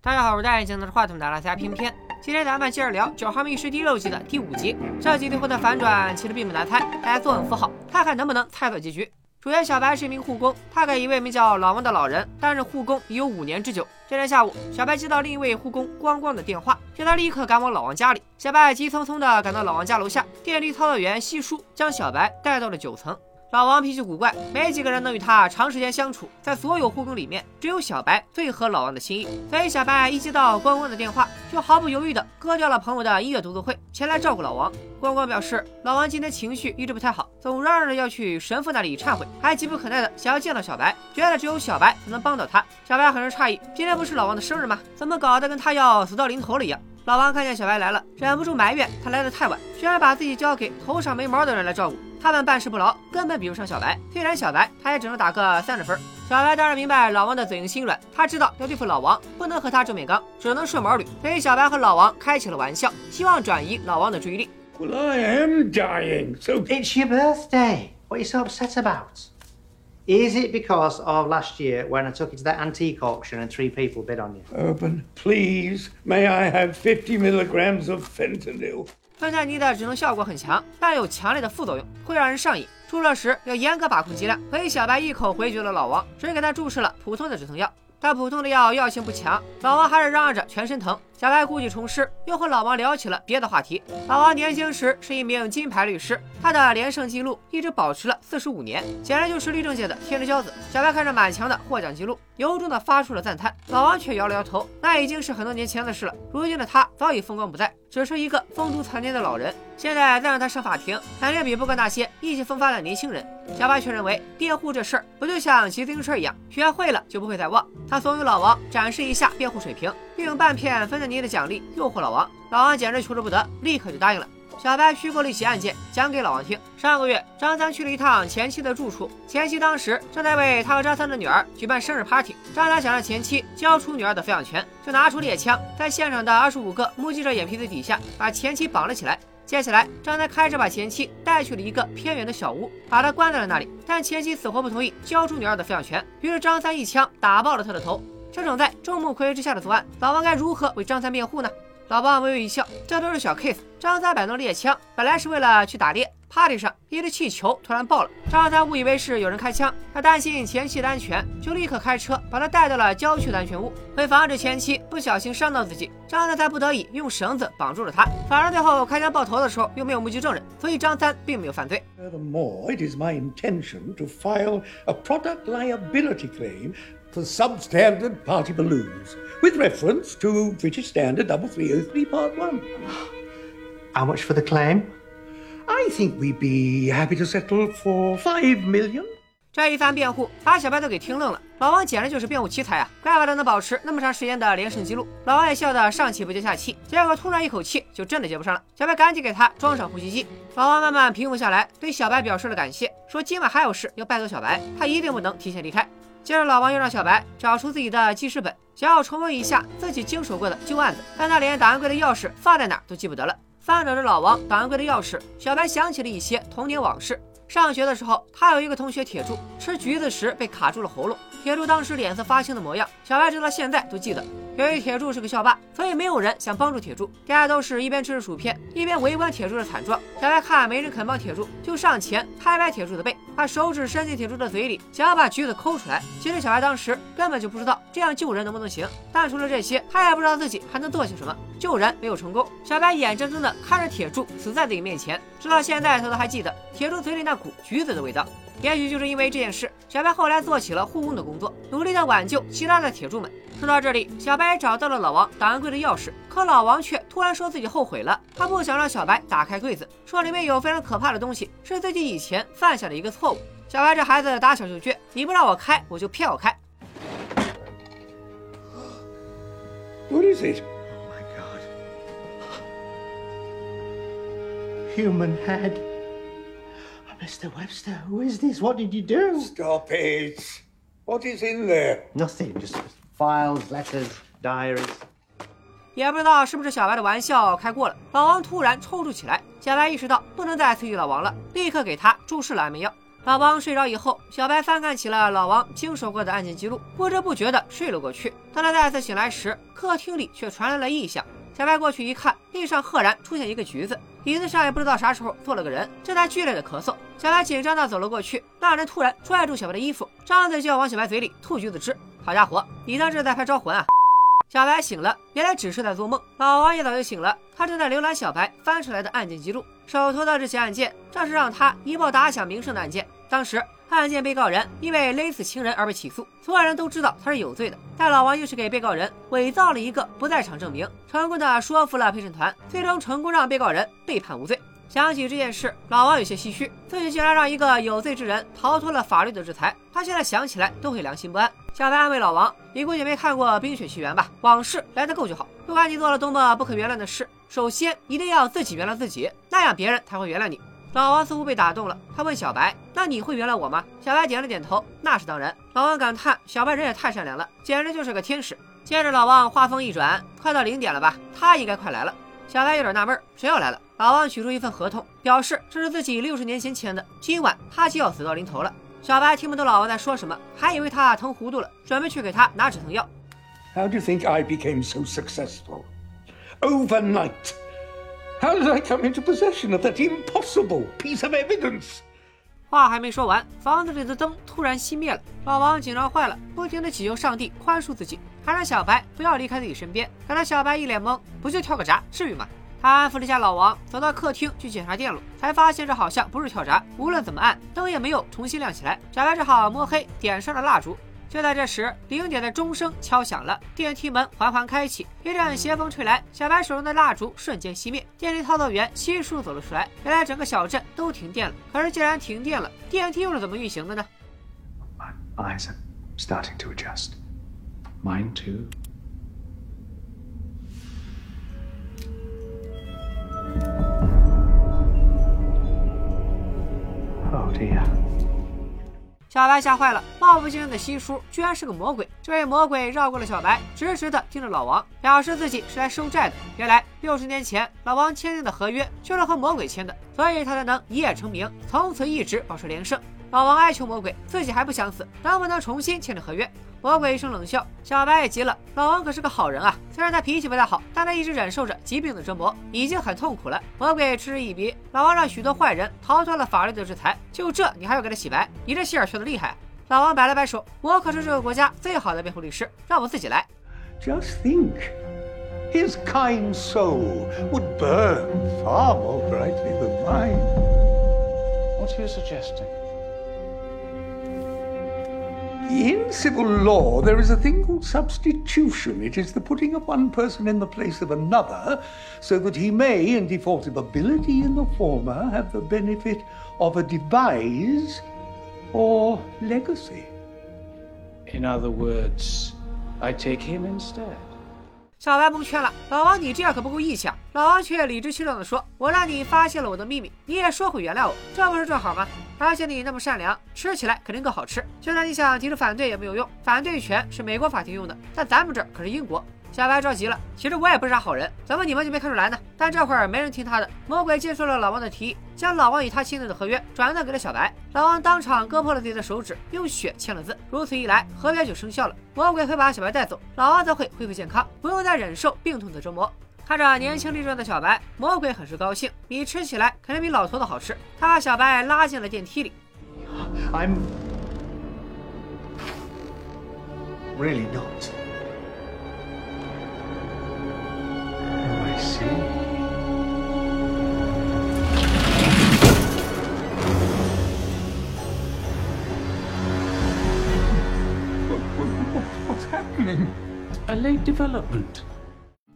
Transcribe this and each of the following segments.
大家好，我是戴眼镜拿着话筒的拉斯加偏偏。今天咱们接着聊《九号密室》第六季的第五集。这集最后的反转其实并不难猜，大家坐稳扶好，看看能不能猜到结局。主角小白是一名护工，他给一位名叫老王的老人担任护工已有五年之久。这天下午，小白接到另一位护工光光的电话，叫他立刻赶往老王家里。小白急匆匆地赶到老王家楼下，电力操作员西叔将小白带到了九层。老王脾气古怪，没几个人能与他长时间相处。在所有护工里面，只有小白最合老王的心意。所以小白一接到光光的电话，就毫不犹豫地割掉了朋友的音乐独奏会，前来照顾老王。光光表示，老王今天情绪一直不太好，总嚷嚷着要去神父那里忏悔，还急不可耐的想要见到小白，觉得只有小白才能帮到他。小白很是诧异，今天不是老王的生日吗？怎么搞得跟他要死到临头了一样？老王看见小白来了，忍不住埋怨他来的太晚，居然把自己交给头上没毛的人来照顾。他们办事不牢，根本比不上小白。虽然小白，他也只能打个三十分。小白当然明白老王的嘴硬心软，他知道要对付老王，不能和他正面刚，只能顺毛捋。所以小白和老王开起了玩笑，希望转移老王的注意力。Well, I am dying, so It's your birthday. What are you so upset about? Is it because of last year when I took you to that antique auction and three people bid on you? Urban, please, may I have 50 milligrams of fentanyl? 芬太尼的止痛效果很强，但有强烈的副作用，会让人上瘾。注射时要严格把控剂量，所以小白一口回绝了老王，只给他注射了普通的止痛药。但普通的药药性不强，老王还是嚷嚷着全身疼。小白故技重施，又和老王聊起了别的话题。老王年轻时是一名金牌律师，他的连胜记录一直保持了四十五年，简直就是律政界的天之骄子。小白看着满墙的获奖记录，由衷的发出了赞叹。老王却摇了摇头，那已经是很多年前的事了。如今的他早已风光不再，只是一个风烛残年的老人。现在再让他上法庭，肯定比不过那些意气风发的年轻人。小白却认为，辩护这事儿不就像骑自行车一样，学会了就不会再忘。他怂恿老王展示一下辩护水平，用半片芬太尼的奖励诱惑老王。老王简直求之不得，立刻就答应了。小白虚构了一起案件，讲给老王听。上个月，张三去了一趟前妻的住处，前妻当时正在为他和张三的女儿举办生日 party。张三想让前妻交出女儿的抚养权，就拿出猎枪，在现场的二十五个目击者眼皮子底下把前妻绑了起来。接下来，张三开车把前妻带去了一个偏远的小屋，把她关在了那里。但前妻死活不同意交出女儿的抚养权，于是张三一枪打爆了她的头。这种在众目睽睽之下的作案，老王该如何为张三辩护呢？老王微微一笑，这都是小 case。张三摆弄猎枪，本来是为了去打猎。party 上，一只气球突然爆了，张三误以为是有人开枪，他担心前妻的安全，就立刻开车把他带到了郊区的安全屋，为防止前妻不小心伤到自己，张三才不得已用绳子绑住了他。反而最后开枪爆头的时候又没有目击证人，所以张三并没有犯罪。Furthermore, it is my intention to file a product liability claim for substandard party balloons, with reference to British Standard 3303 Part 1. How much for the claim? I think we'd be happy to settle for five million. 这一番辩护把小白都给听愣了，老王简直就是辩护奇才啊！怪不得能保持那么长时间的连胜记录。老王也笑得上气不接下气，结果突然一口气就真的接不上了。小白赶紧给他装上呼吸机。老王慢慢平复下来，对小白表示了感谢，说今晚还有事要拜托小白，他一定不能提前离开。接着，老王又让小白找出自己的记事本，想要重温一下自己经手过的旧案子，但他连档案柜的钥匙放在哪儿都记不得了。翻找着老王档案柜的钥匙，小白想起了一些童年往事。上学的时候，他有一个同学铁柱，吃橘子时被卡住了喉咙。铁柱当时脸色发青的模样，小白直到现在都记得。由于铁柱是个校霸，所以没有人想帮助铁柱，大家都是一边吃着薯片，一边围观铁柱的惨状。小白看没人肯帮铁柱，就上前拍拍铁柱的背，把手指伸进铁柱的嘴里，想要把橘子抠出来。其实小白当时根本就不知道这样救人能不能行，但除了这些，他也不知道自己还能做些什么。救人没有成功，小白眼睁睁地看着铁柱死在自己面前，直到现在他都还记得铁柱嘴里那股橘子的味道。也许就是因为这件事，小白后来做起了护工的工作，努力的挽救其他的铁柱们。说到这里，小白找到了老王档案柜的钥匙，可老王却突然说自己后悔了，他不想让小白打开柜子，说里面有非常可怕的东西，是自己以前犯下的一个错误。小白这孩子打小就倔，你不让我开，我就偏要开。What is it? My god. Human head. Mr. Webster, who is this? What did you do? Stop it. What is in there? Nothing, just files, letters, diaries. 也不知道是不是小白的玩笑开过了，老王突然抽搐起来。小白意识到不能再刺激老王了，立刻给他注射了安眠药。老王睡着以后，小白翻看起了老王经手过的案件记录，不知不觉的睡了过去。当他再次醒来时，客厅里却传来了异响。小白过去一看，地上赫然出现一个橘子，椅子上也不知道啥时候坐了个人，正在剧烈的咳嗽。小白紧张的走了过去，那人突然拽住小白的衣服，张嘴就要往小白嘴里吐橘子汁。好家伙，你当这是在拍招魂啊！小白醒了，原来只是在做梦。老王也早就醒了，他正在浏览小白翻出来的案件记录，手头的这起案件正是让他一炮打响名声的案件。当时案件被告人因为勒死情人而被起诉，所有人都知道他是有罪的。但老王硬是给被告人伪造了一个不在场证明，成功的说服了陪审团，最终成功让被告人被判无罪。想起这件事，老王有些唏嘘，自己竟然让一个有罪之人逃脱了法律的制裁。他现在想起来都会良心不安。小白安慰老王：“你估计没看过《冰雪奇缘》吧？往事来得够就好。不管你做了多么不可原谅的事，首先一定要自己原谅自己，那样别人才会原谅你。”老王似乎被打动了，他问小白：“那你会原谅我吗？”小白点了点头：“那是当然。”老王感叹：“小白人也太善良了，简直就是个天使。”接着，老王话锋一转：“快到零点了吧？他应该快来了。”小白有点纳闷：“谁要来了？”老王取出一份合同，表示这是自己六十年前签的，今晚他就要死到临头了。小白听不懂老王在说什么，还以为他疼糊涂了，准备去给他拿止疼药。How do you think I became so successful overnight? Did I come into possession of that impossible piece of evidence? 话还没说完，房子里的灯突然熄灭了。老王紧张坏了，不停地祈求上帝宽恕自己，还让小白不要离开自己身边。可那小白一脸懵，不就跳个闸，至于吗？他安抚了一下老王，走到客厅去检查电路，才发现这好像不是跳闸，无论怎么按，灯也没有重新亮起来。小白只好摸黑点上了蜡烛。就在这时，零点的钟声敲响了，电梯门缓缓开启，一阵邪风吹来，小白手中的蜡烛瞬间熄灭。电梯操作员悉数走了出来，原来整个小镇都停电了。可是既然停电了，电梯又是怎么运行的呢？Eyes are starting to adjust. Mine to 小白吓坏了，貌不惊人的西叔居然是个魔鬼。这位魔鬼绕过了小白，直直的盯着老王，表示自己是来收债的。原来六十年前老王签订的合约就是和魔鬼签的，所以他才能一夜成名，从此一直保持连胜。老王哀求魔鬼，自己还不想死，能不能重新签订合约？魔鬼一声冷笑，小白也急了。老王可是个好人啊，虽然他脾气不太好，但他一直忍受着疾病的折磨，已经很痛苦了。魔鬼嗤之以鼻，老王让许多坏人逃脱了法律的制裁，就这你还要给他洗白？你这心眼缺的厉害。老王摆了摆手，我可是这个国家最好的辩护律师，让我自己来。Just think, his kind soul would burn far more brightly than mine. What are you suggesting? In civil law, there is a thing called substitution. It is the putting of one person in the place of another, so that he may, in default of ability in the former, have the benefit of a devise or legacy. In other words, I take him instead. 小白蒙圈了，老王，你这样可不够义气啊！老王却理直气壮地说：“我让你发现了我的秘密，你也说会原谅我，这不是正好吗？而且你那么善良，吃起来肯定更好吃。就算你想提出反对也没有用，反对权是美国法庭用的，但咱们这可是英国。”小白着急了，其实我也不是啥好人，怎么你们就没看出来呢？但这会儿没人听他的，魔鬼接受了老王的提议，将老王与他签订的合约转让给了小白。老王当场割破了自己的手指，用血签了字。如此一来，合约就生效了。魔鬼会把小白带走，老王则会恢复健康，不用再忍受病痛的折磨。看着年轻力壮的小白，魔鬼很是高兴，米吃起来肯定比老头子好吃。他把小白拉进了电梯里。I'm really not. A late development.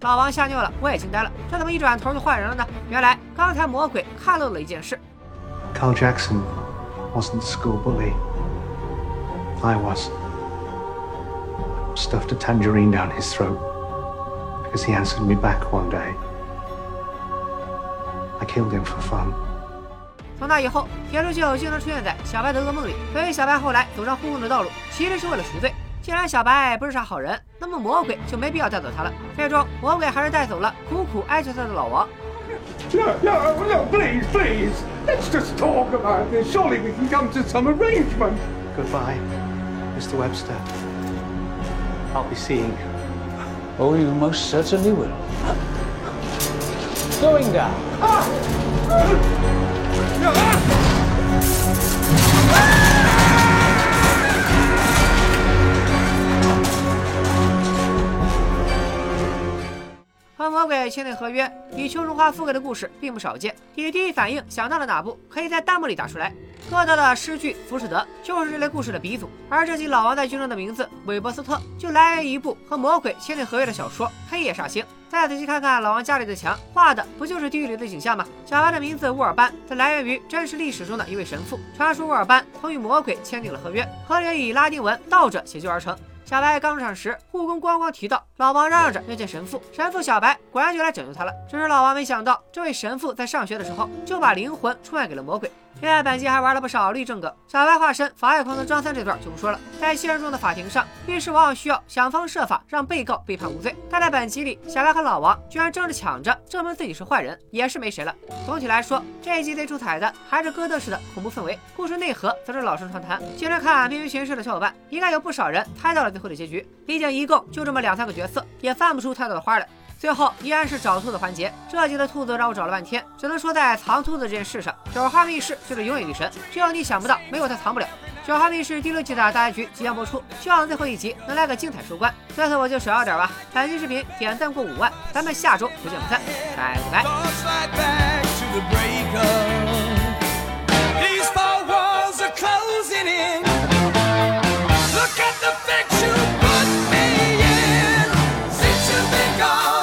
老王吓尿了，我也惊呆了，这怎么一转头就换人了呢？原来刚才魔鬼看漏了一件事。Carl Jackson wasn't the school bully. I was. Stuffed a tangerine down his throat because he answered me back one day. I killed him for fun. 从那以后，铁柱就经常出现在小白的噩梦里，所以小白后来走上昏昏的道路，其实是为了赎罪。既然小白不是啥好人，那么魔鬼就没必要带走他了。最终，魔鬼还是带走了苦苦哀求他的老王。 No, no, no, please, please. Let's just talk about this. Surely we can come to some arrangement. Goodbye, Mr. Webster. I'll be seeing you. Oh, you most certainly will. Going down. 和 魔鬼签订合约，以邱淑花付给的故事并不少见。你第一反应想到了哪部？可以在弹幕里打出来。哥德的诗句《浮士德》就是这类故事的鼻祖，而这集老王在军中的名字韦伯斯特就来源于一部和魔鬼签订合约的小说《黑夜煞星》。再仔细看看老王家里的墙，画的不就是地狱里的景象吗？小白的名字乌尔班则来源于真实历史中的一位神父，传说乌尔班曾与魔鬼签订了合约，合约以拉丁文倒着写就而成。小白刚入场时，护工咣咣提到老王嚷嚷着要见神父，神父小白果然就来拯救他了。只是老王没想到，这位神父在上学的时候就把灵魂出卖给了魔鬼。另外，本集还玩了不少律政梗。小白化身法外狂的张三这段就不说了。在现实中的法庭上，律师往往需要想方设法让被告被判无罪，但在本集里，小白和老王居然争着抢着证明自己是坏人，也是没谁了。总体来说，这一集最出彩的还是哥德式的恐怖氛围，故事内核则是老生常谈。经常看《命运巡视》的小伙伴，应该有不少人猜到了最后的结局。毕竟一共就这么两三个角色，也翻不出太多的花来。最后依然是找兔子环节。这集的兔子让我找了半天，只能说在藏兔子这件事上，九号密室就是永远女神。只要你想不到，没有它藏不了。九号密室第六季的大结局即将播出，希望最后一集能来个精彩收官。这次我就少要点吧。本期视频点赞过五万，咱们下周不见不散，拜拜。Look the fix me in. Since you've begone